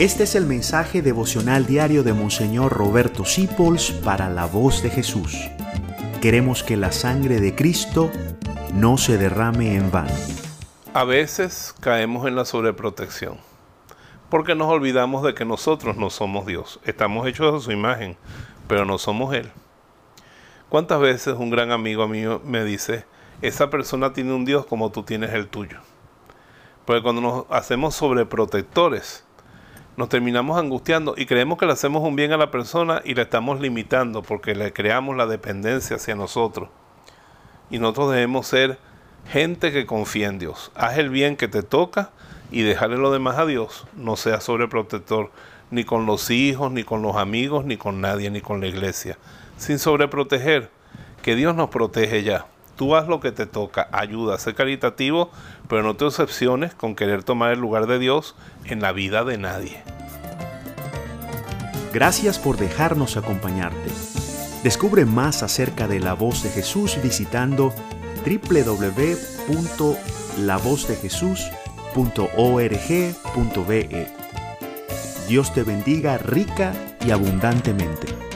Este es el mensaje devocional diario de Monseñor Roberto Sipols para la voz de Jesús. Queremos que la sangre de Cristo no se derrame en vano. A veces caemos en la sobreprotección, porque nos olvidamos de que nosotros no somos Dios. Estamos hechos a su imagen, pero no somos Él. ¿Cuántas veces un gran amigo mío me dice, esa persona tiene un Dios como tú tienes el tuyo? Porque cuando nos hacemos sobreprotectores, nos terminamos angustiando y creemos que le hacemos un bien a la persona y la estamos limitando porque le creamos la dependencia hacia nosotros. Y nosotros debemos ser gente que confía en Dios. Haz el bien que te toca y dejarle lo demás a Dios. No seas sobreprotector ni con los hijos, ni con los amigos, ni con nadie, ni con la iglesia. Sin sobreproteger, que Dios nos protege ya. Tú haz lo que te toca, ayuda, sé caritativo, pero no te decepciones con querer tomar el lugar de Dios en la vida de nadie. Gracias por dejarnos acompañarte. Descubre más acerca de la voz de Jesús visitando www.lavozdejesús.org.be. Dios te bendiga rica y abundantemente.